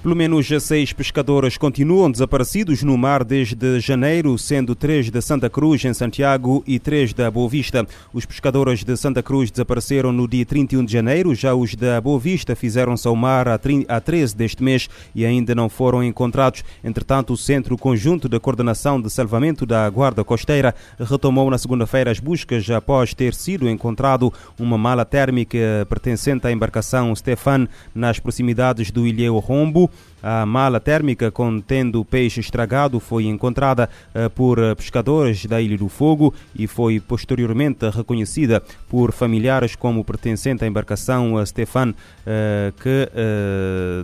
Pelo menos seis pescadores continuam desaparecidos no mar desde janeiro, sendo três de Santa Cruz, em Santiago, e três da Boa Vista. Os pescadores de Santa Cruz desapareceram no dia 31 de janeiro, já os da Boa Vista fizeram-se ao mar a 13 deste mês e ainda não foram encontrados. Entretanto, o Centro Conjunto de Coordenação de Salvamento da Guarda Costeira retomou na segunda-feira as buscas após ter sido encontrado uma mala térmica pertencente à embarcação Stefan nas proximidades do Ilhéu Rombo. A mala térmica contendo peixe estragado foi encontrada uh, por pescadores da Ilha do Fogo e foi posteriormente reconhecida por familiares como pertencente à embarcação Stefan, uh, que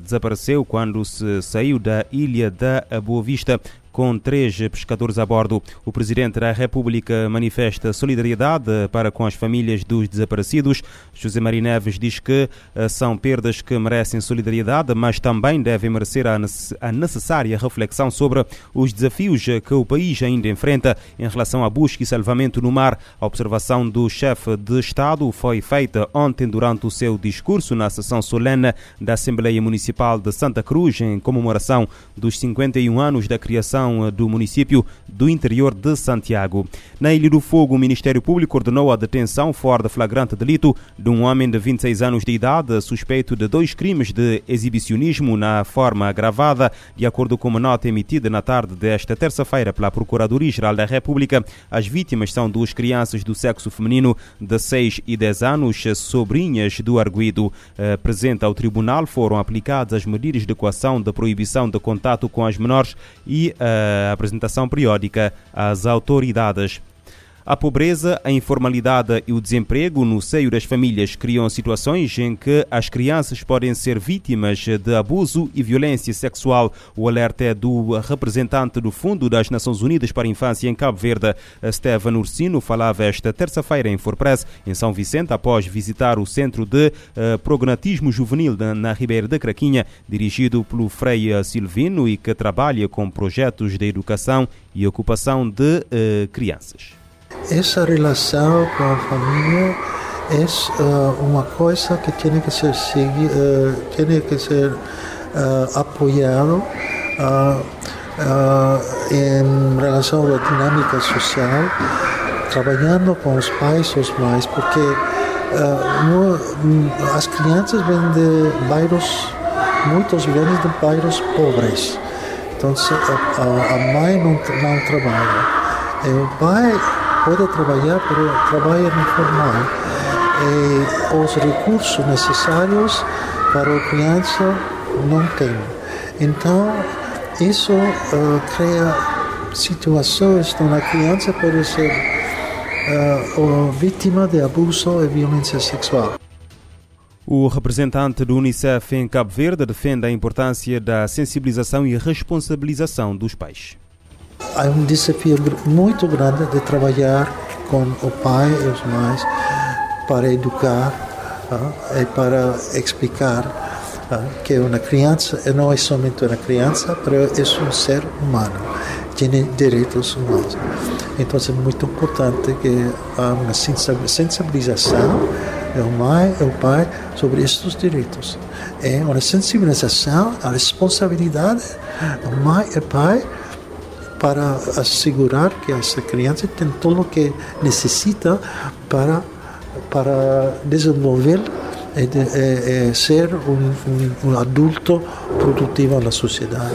desapareceu quando se saiu da Ilha da Boa Vista com três pescadores a bordo. O Presidente da República manifesta solidariedade para com as famílias dos desaparecidos. José Maria Neves diz que eh, são perdas que merecem solidariedade, mas também devem merecer a necessária reflexão sobre os desafios que o país ainda enfrenta em relação à busca e salvamento no mar. A observação do chefe de Estado foi feita ontem durante o seu discurso na sessão solene da Assembleia Municipal de Santa Cruz, em comemoração dos 51 anos da criação eh, do município do interior de Santiago. Na Ilha do Fogo, o Ministério Público ordenou a detenção fora de flagrante delito de um homem de 26 anos de idade suspeito de dois crimes de exibicionismo na forma agravada, de acordo com uma nota emitida na tarde desta terça-feira pela Procuradoria-Geral da República. As vítimas são duas crianças do sexo feminino de 6 e 10 anos, sobrinhas do arguído. Eh, presente ao tribunal foram aplicadas as medidas de coação de proibição de contato com as menores e a a apresentação periódica às autoridades a pobreza, a informalidade e o desemprego no seio das famílias criam situações em que as crianças podem ser vítimas de abuso e violência sexual. O alerta é do representante do Fundo das Nações Unidas para a Infância em Cabo Verde, Estevan Ursino, falava esta terça-feira em Forpress, em São Vicente, após visitar o Centro de uh, Prognatismo Juvenil na Ribeira da Craquinha, dirigido pelo Frei Silvino e que trabalha com projetos de educação e ocupação de uh, crianças. Essa relação com a família é uh, uma coisa que tem que ser segui, uh, tem que ser uh, apoiado em relação à dinâmica social, trabalhando com os pais os mães, porque no, as crianças vêm de bairros, muitos vêm de bairros pobres, então a, a mãe não, não trabalha. E o pai pode trabalhar, mas trabalha informal. E os recursos necessários para a criança não tem. Então, isso uh, cria situações onde a criança pode ser uh, vítima de abuso e violência sexual. O representante do Unicef em Cabo Verde defende a importância da sensibilização e responsabilização dos pais há um desafio muito grande de trabalhar com o pai e os mães para educar uh, e para explicar uh, que uma criança não é somente uma criança, mas é um ser humano, tem direitos humanos. Então é muito importante que há uma sensibilização do mãe e o pai sobre estes direitos. É uma sensibilização, a responsabilidade do mãe e pai para assegurar que essa criança tem tudo o que necessita para, para desenvolver e, e, e ser um, um, um adulto produtivo na sociedade.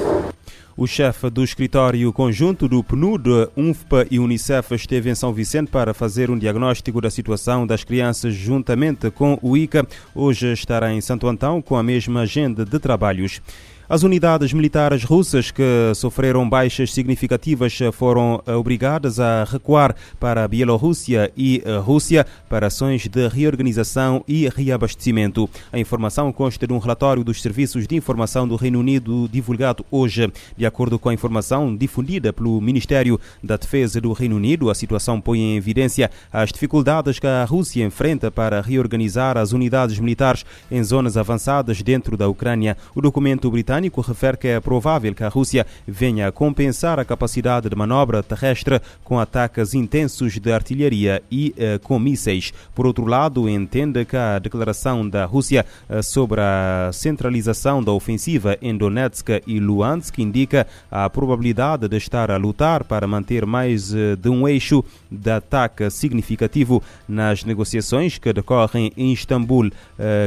O chefe do escritório conjunto do PNUD, UNFPA e Unicef esteve em São Vicente para fazer um diagnóstico da situação das crianças juntamente com o ICA. Hoje estará em Santo Antão com a mesma agenda de trabalhos. As unidades militares russas que sofreram baixas significativas foram eh, obrigadas a recuar para a Bielorrússia e a eh, Rússia para ações de reorganização e reabastecimento. A informação consta de um relatório dos Serviços de Informação do Reino Unido divulgado hoje. De acordo com a informação difundida pelo Ministério da Defesa do Reino Unido, a situação põe em evidência as dificuldades que a Rússia enfrenta para reorganizar as unidades militares em zonas avançadas dentro da Ucrânia. O documento britânico britânico refere que é provável que a Rússia venha a compensar a capacidade de manobra terrestre com ataques intensos de artilharia e uh, com mísseis. Por outro lado, entende que a declaração da Rússia uh, sobre a centralização da ofensiva em Donetsk e Luhansk indica a probabilidade de estar a lutar para manter mais uh, de um eixo de ataque significativo nas negociações que decorrem em Istambul.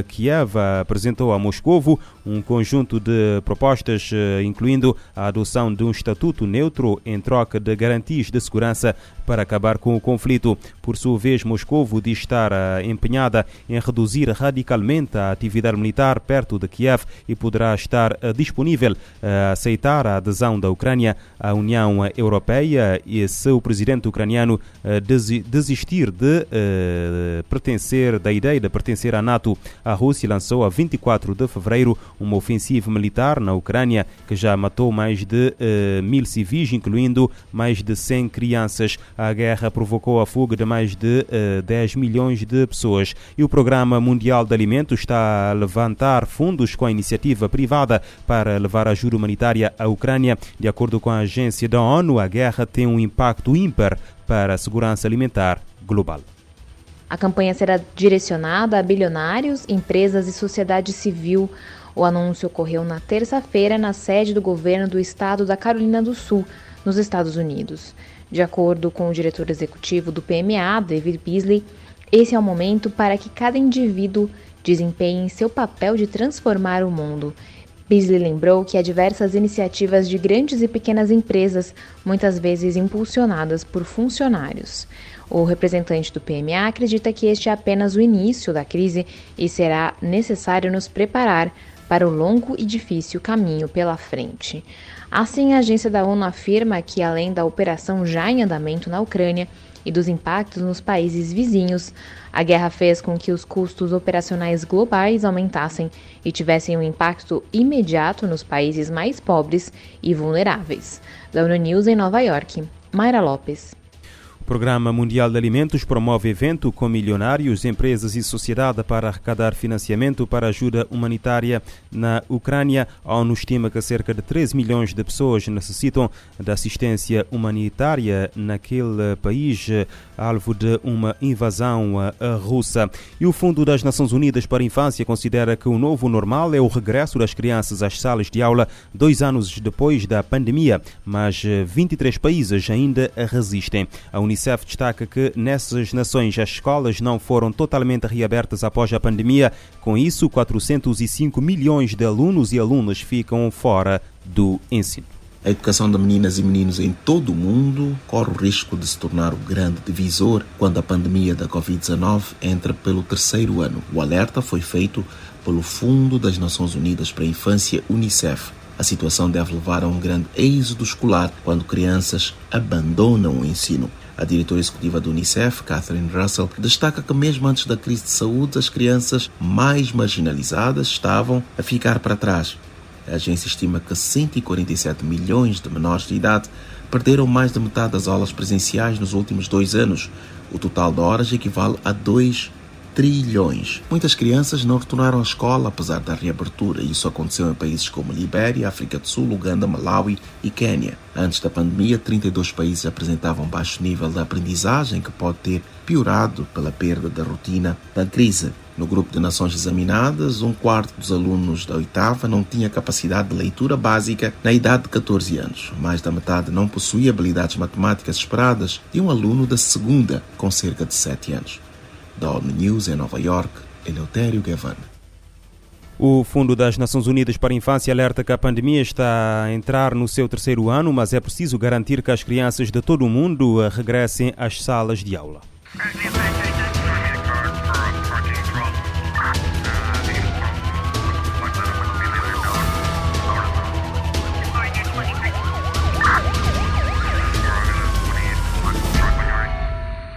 Kiev apresentou a Moscovo um conjunto de propostas, incluindo a adoção de um estatuto neutro em troca de garantias de segurança para acabar com o conflito. Por sua vez, Moscou diz estar uh, empenhada em reduzir radicalmente a atividade militar perto de Kiev e poderá estar uh, disponível a aceitar a adesão da Ucrânia à União Europeia e se o presidente ucraniano desistir de pertencer da ideia de pertencer à NATO. A Rússia lançou a 24 de fevereiro uma ofensiva militar na Ucrânia que já matou mais de mil civis, incluindo mais de 100 crianças. A guerra provocou a fuga de mais de uh, eh, 10 milhões de pessoas e o Programa Mundial de Alimentos está a levantar fundos com a iniciativa privada para levar ajuda humanitária à Ucrânia. De acordo com a agência da ONU, a guerra tem um impacto ímpar para a segurança alimentar global. A campanha será direcionada a bilionários, empresas e sociedade civil. O anúncio ocorreu na terça-feira na sede do governo do estado da Carolina do Sul, nos Estados Unidos. De acordo com o diretor executivo do PMA, David Beasley, esse é o momento para que cada indivíduo desempenhe seu papel de transformar o mundo. Beasley lembrou que há diversas iniciativas de grandes e pequenas empresas, muitas vezes impulsionadas por funcionários. O representante do PMA acredita que este é apenas o início da crise e será necessário nos preparar para o longo e difícil caminho pela frente. Assim, a agência da ONU afirma que, além da operação já em andamento na Ucrânia e dos impactos nos países vizinhos, a guerra fez com que os custos operacionais globais aumentassem e tivessem um impacto imediato nos países mais pobres e vulneráveis. Da ONU News em Nova York, Mayra Lopes. Programa Mundial de Alimentos promove evento com milionários, empresas e sociedade para arrecadar financiamento para ajuda humanitária na Ucrânia. A ONU estima que cerca de 13 milhões de pessoas necessitam de assistência humanitária naquele país, alvo de uma invasão russa. E o Fundo das Nações Unidas para a Infância considera que o novo normal é o regresso das crianças às salas de aula dois anos depois da pandemia, mas 23 países ainda resistem. A Unicef destaca que nessas nações as escolas não foram totalmente reabertas após a pandemia. Com isso, 405 milhões de alunos e alunas ficam fora do ensino. A educação de meninas e meninos em todo o mundo corre o risco de se tornar o grande divisor quando a pandemia da Covid-19 entra pelo terceiro ano. O alerta foi feito pelo Fundo das Nações Unidas para a Infância, UNICEF. A situação deve levar a um grande êxodo escolar quando crianças abandonam o ensino. A diretora executiva do Unicef, Catherine Russell, destaca que mesmo antes da crise de saúde, as crianças mais marginalizadas estavam a ficar para trás. A agência estima que 147 milhões de menores de idade perderam mais de metade das aulas presenciais nos últimos dois anos. O total de horas equivale a 2 trilhões. Muitas crianças não retornaram à escola apesar da reabertura. Isso aconteceu em países como Libéria, África do Sul, Uganda, Malawi e Quênia. Antes da pandemia, 32 países apresentavam baixo nível de aprendizagem que pode ter piorado pela perda da rotina da crise. No grupo de nações examinadas, um quarto dos alunos da oitava não tinha capacidade de leitura básica na idade de 14 anos. Mais da metade não possuía habilidades matemáticas esperadas de um aluno da segunda, com cerca de 7 anos da ONU News em Nova York, Eleutério Gavan. O Fundo das Nações Unidas para a Infância alerta que a pandemia está a entrar no seu terceiro ano, mas é preciso garantir que as crianças de todo o mundo regressem às salas de aula.